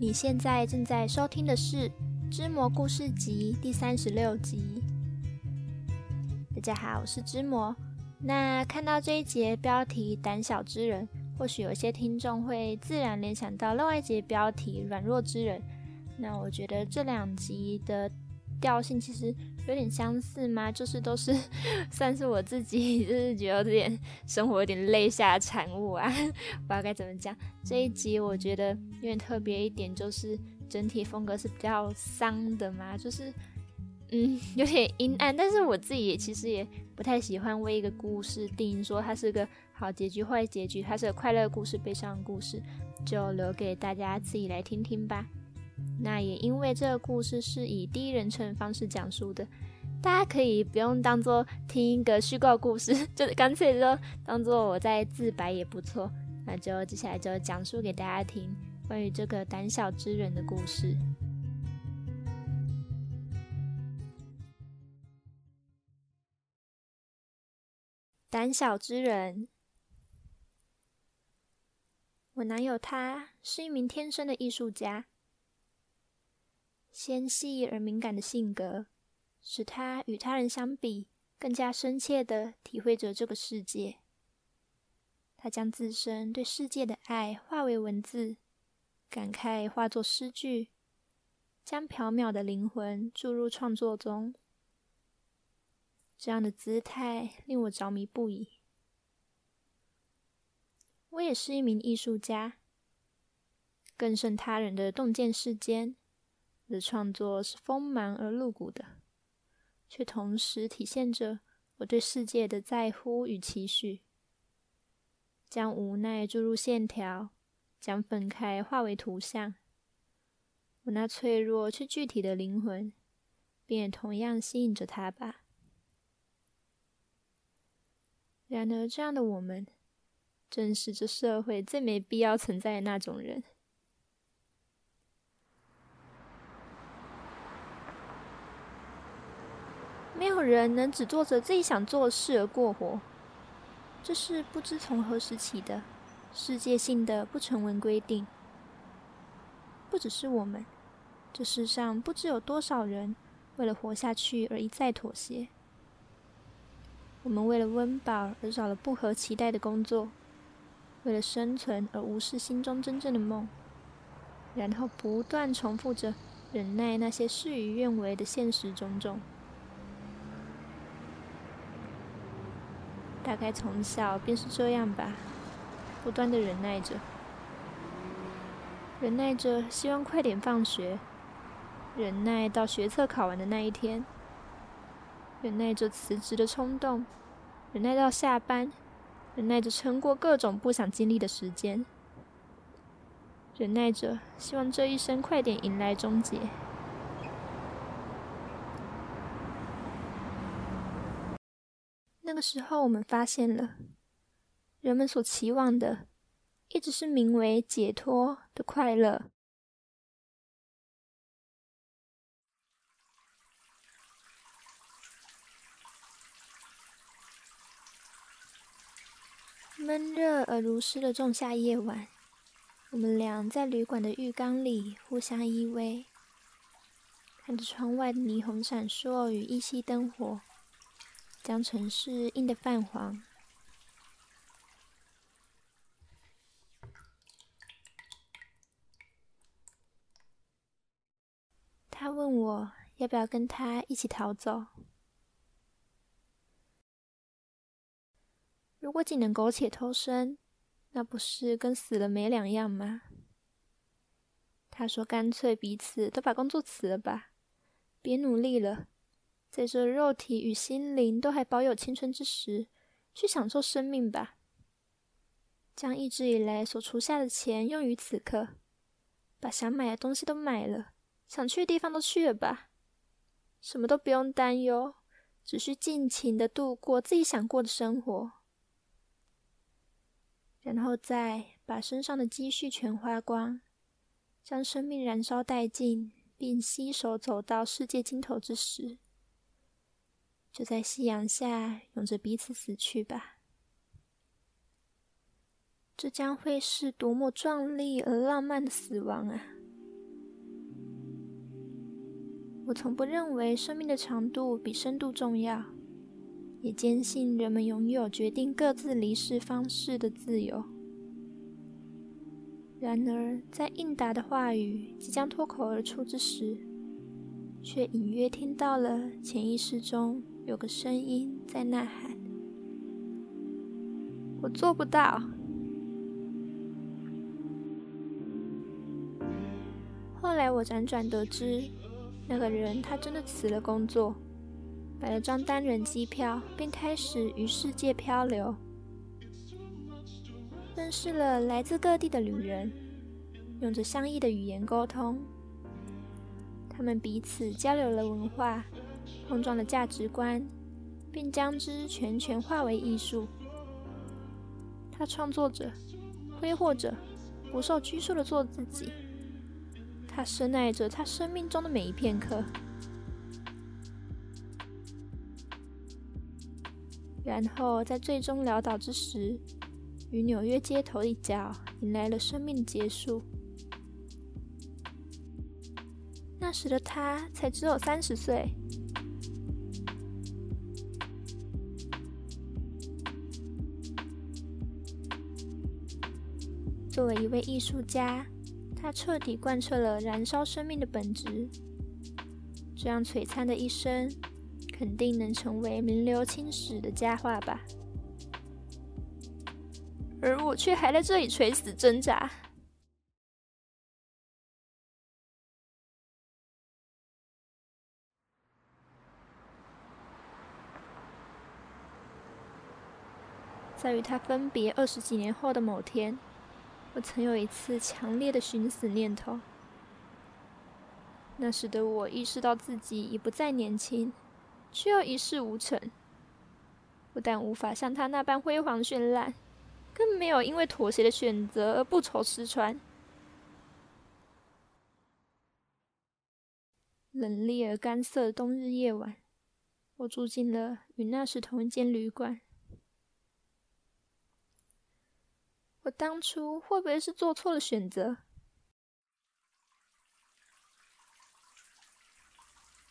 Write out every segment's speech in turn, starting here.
你现在正在收听的是《知魔故事集》第三十六集。大家好，我是知魔。那看到这一节标题“胆小之人”，或许有些听众会自然联想到另外一节标题“软弱之人”。那我觉得这两集的调性其实有点相似吗？就是都是 算是我自己，就是觉得有点生活有点累下的产物啊，不知道该怎么讲。这一集我觉得有点特别一点，就是整体风格是比较丧的嘛，就是嗯有点阴暗。但是我自己也其实也不太喜欢为一个故事定义说它是个好结局、坏结局，它是个快乐故事、悲伤故事，就留给大家自己来听听吧。那也因为这个故事是以第一人称方式讲述的，大家可以不用当做听一个虚构故事，就干脆就当做我在自白也不错。那就接下来就讲述给大家听关于这个胆小之人的故事。胆小之人，我男友他是一名天生的艺术家。纤细而敏感的性格，使他与他人相比更加深切地体会着这个世界。他将自身对世界的爱化为文字，感慨化作诗句，将缥缈的灵魂注入创作中。这样的姿态令我着迷不已。我也是一名艺术家，更胜他人的洞见世间。的创作是丰满而露骨的，却同时体现着我对世界的在乎与期许。将无奈注入线条，将分开化为图像。我那脆弱却具体的灵魂，便也同样吸引着他吧。然而，这样的我们，正是这社会最没必要存在的那种人。没有人能只做着自己想做的事而过活，这是不知从何时起的世界性的不成文规定。不只是我们，这世上不知有多少人为了活下去而一再妥协。我们为了温饱而找了不合期待的工作，为了生存而无视心中真正的梦，然后不断重复着忍耐那些事与愿违的现实种种。大概从小便是这样吧，不断的忍耐着，忍耐着，希望快点放学，忍耐到学测考完的那一天，忍耐着辞职的冲动，忍耐到下班，忍耐着撑过各种不想经历的时间，忍耐着，希望这一生快点迎来终结。个时候，我们发现了，人们所期望的，一直是名为解脱的快乐。闷热而如诗的仲夏夜晚，我们俩在旅馆的浴缸里互相依偎，看着窗外的霓虹闪烁与依稀灯火。将城市映得泛黄。他问我要不要跟他一起逃走。如果仅能苟且偷生，那不是跟死了没两样吗？他说：“干脆彼此都把工作辞了吧，别努力了。”在这肉体与心灵都还保有青春之时，去享受生命吧。将一直以来所储下的钱用于此刻，把想买的东西都买了，想去的地方都去了吧。什么都不用担忧，只需尽情的度过自己想过的生活，然后再把身上的积蓄全花光，将生命燃烧殆尽，并携手走到世界尽头之时。就在夕阳下拥着彼此死去吧。这将会是多么壮丽而浪漫的死亡啊！我从不认为生命的长度比深度重要，也坚信人们拥有决定各自离世方式的自由。然而，在应答的话语即将脱口而出之时，却隐约听到了潜意识中有个声音在呐喊：“我做不到。”后来我辗转得知，那个人他真的辞了工作，买了张单人机票，并开始于世界漂流，认识了来自各地的旅人，用着相异的语言沟通。他们彼此交流了文化，碰撞了价值观，并将之全权化为艺术。他创作着，挥霍着，不受拘束的做自己。他深爱着他生命中的每一片刻。然后在最终潦倒之时，于纽约街头一角迎来了生命的结束。那时的他才只有三十岁。作为一位艺术家，他彻底贯彻了燃烧生命的本质。这样璀璨的一生，肯定能成为名留青史的佳话吧。而我却还在这里垂死挣扎。在与他分别二十几年后的某天，我曾有一次强烈的寻死念头。那时的我意识到自己已不再年轻，却又一事无成。不但无法像他那般辉煌绚烂，更没有因为妥协的选择而不愁吃穿。冷冽而干涩的冬日夜晚，我住进了与那时同一间旅馆。我当初会不会是做错了选择？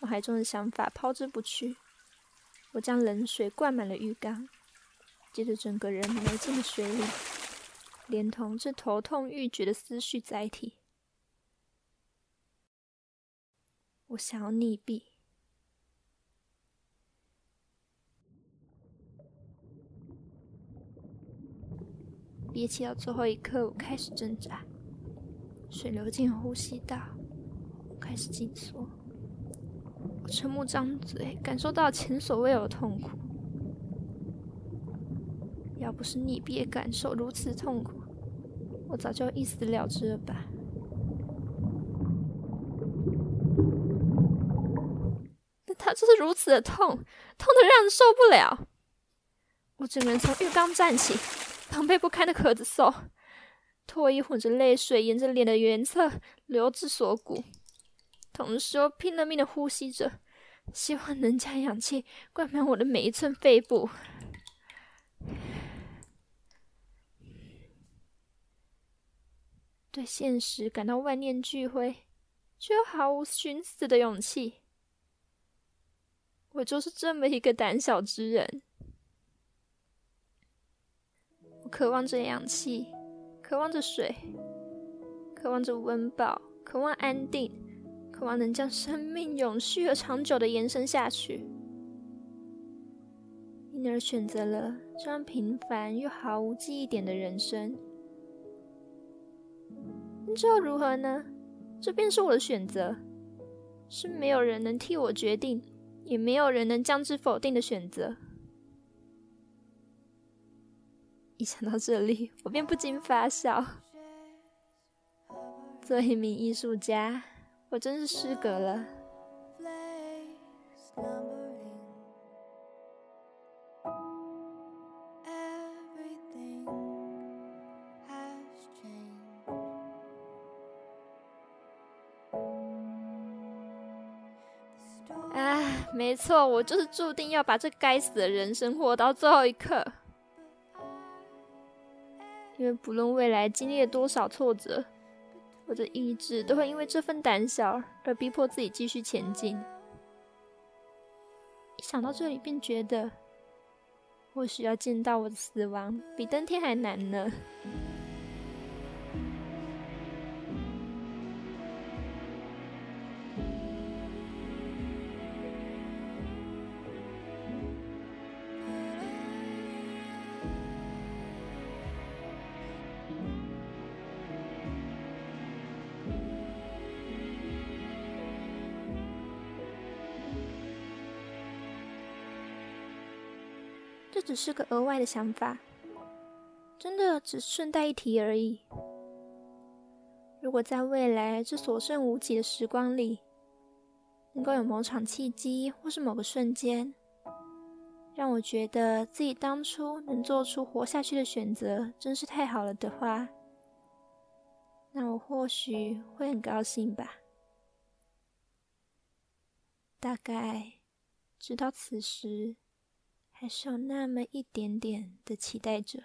脑海中的想法抛之不去。我将冷水灌满了浴缸，接着整个人埋进了水里，连同这头痛欲绝的思绪载体。我想要溺毙。憋气到最后一刻，我开始挣扎，水流进呼吸道，我开始紧缩，我瞠目张嘴，感受到前所未有的痛苦。要不是溺毙感受如此痛苦，我早就一死了之了吧。但他就是如此的痛，痛的让人受不了。我整个人从浴缸站起。狼狈不堪的咳嗽，唾液混着泪水沿着脸的缘侧流至锁骨，同时又拼了命的呼吸着，希望能将氧气灌满我的每一寸肺部。对现实感到万念俱灰，却又毫无寻死的勇气。我就是这么一个胆小之人。渴望着氧气，渴望着水，渴望着温饱，渴望安定，渴望能将生命永续而长久的延伸下去，因而选择了这样平凡又毫无记忆点的人生。这又如何呢？这便是我的选择，是没有人能替我决定，也没有人能将之否定的选择。一想到这里，我便不禁发笑。作为一名艺术家，我真是失格了。啊，没错，我就是注定要把这该死的人生活到最后一刻。不论未来经历了多少挫折，我我的意志都会因为这份胆小而逼迫自己继续前进。一想到这里，便觉得或许要见到我的死亡比登天还难呢。这只是个额外的想法，真的只顺带一提而已。如果在未来这所剩无几的时光里，能够有某场契机，或是某个瞬间，让我觉得自己当初能做出活下去的选择，真是太好了的话，那我或许会很高兴吧。大概直到此时。还是有那么一点点的期待着。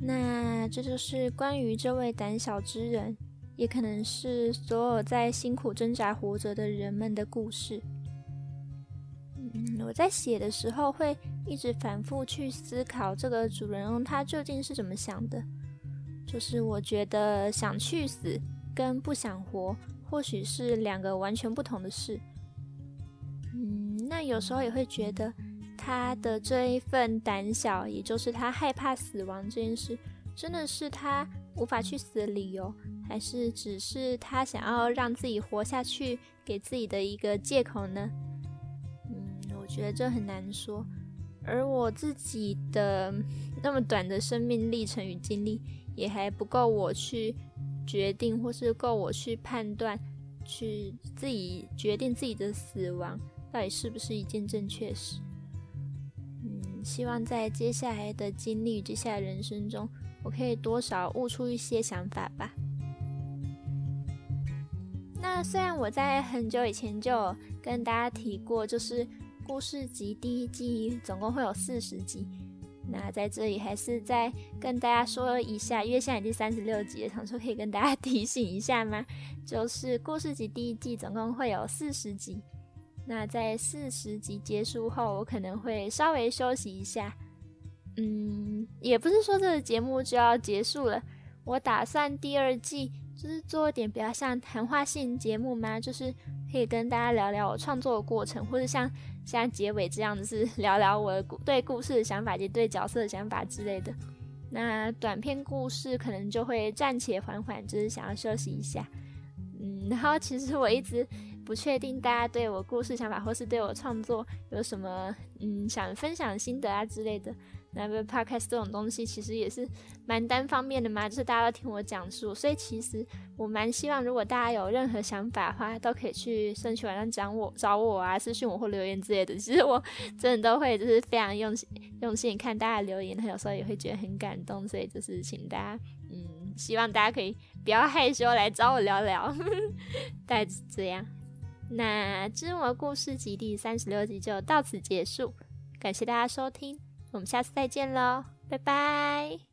那这就是关于这位胆小之人，也可能是所有在辛苦挣扎活着的人们的故事。嗯，我在写的时候会一直反复去思考，这个主人翁他究竟是怎么想的。就是我觉得想去死跟不想活，或许是两个完全不同的事。嗯，那有时候也会觉得他的这一份胆小，也就是他害怕死亡这件事，真的是他无法去死的理由，还是只是他想要让自己活下去，给自己的一个借口呢？嗯，我觉得这很难说。而我自己的那么短的生命历程与经历。也还不够我去决定，或是够我去判断，去自己决定自己的死亡到底是不是一件正确事。嗯，希望在接下来的经历、接下来人生中，我可以多少悟出一些想法吧。那虽然我在很久以前就跟大家提过，就是故事集第一季总共会有四十集。那在这里还是再跟大家说一下，因为现在已经三十六集了，想说可以跟大家 提醒一下吗？就是故事集第一季总共会有四十集。那在四十集结束后，我可能会稍微休息一下。嗯，也不是说这个节目就要结束了，我打算第二季就是做一点比较像谈话性节目嘛，就是可以跟大家聊聊我创作的过程，或者像。像结尾这样子是 聊聊我对故事的想法，及对角色的想法之类的。那短篇故事可能就会暂且缓缓，就是想要休息一下。嗯，然后其实我一直不确定大家对我故事想法，或是对我创作有什么嗯想分享心得啊之类的。那个 podcast 这种东西其实也是蛮单方面的嘛，就是大家都听我讲述，所以其实我蛮希望，如果大家有任何想法的话，都可以去社区网站找我找我啊，私信我或留言之类的。其实我真的都会就是非常用心用心看大家留言，有时候也会觉得很感动，所以就是请大家嗯，希望大家可以不要害羞来找我聊聊，大概是这样。那《知魔故事集》第三十六集就到此结束，感谢大家收听。我们下次再见喽，拜拜。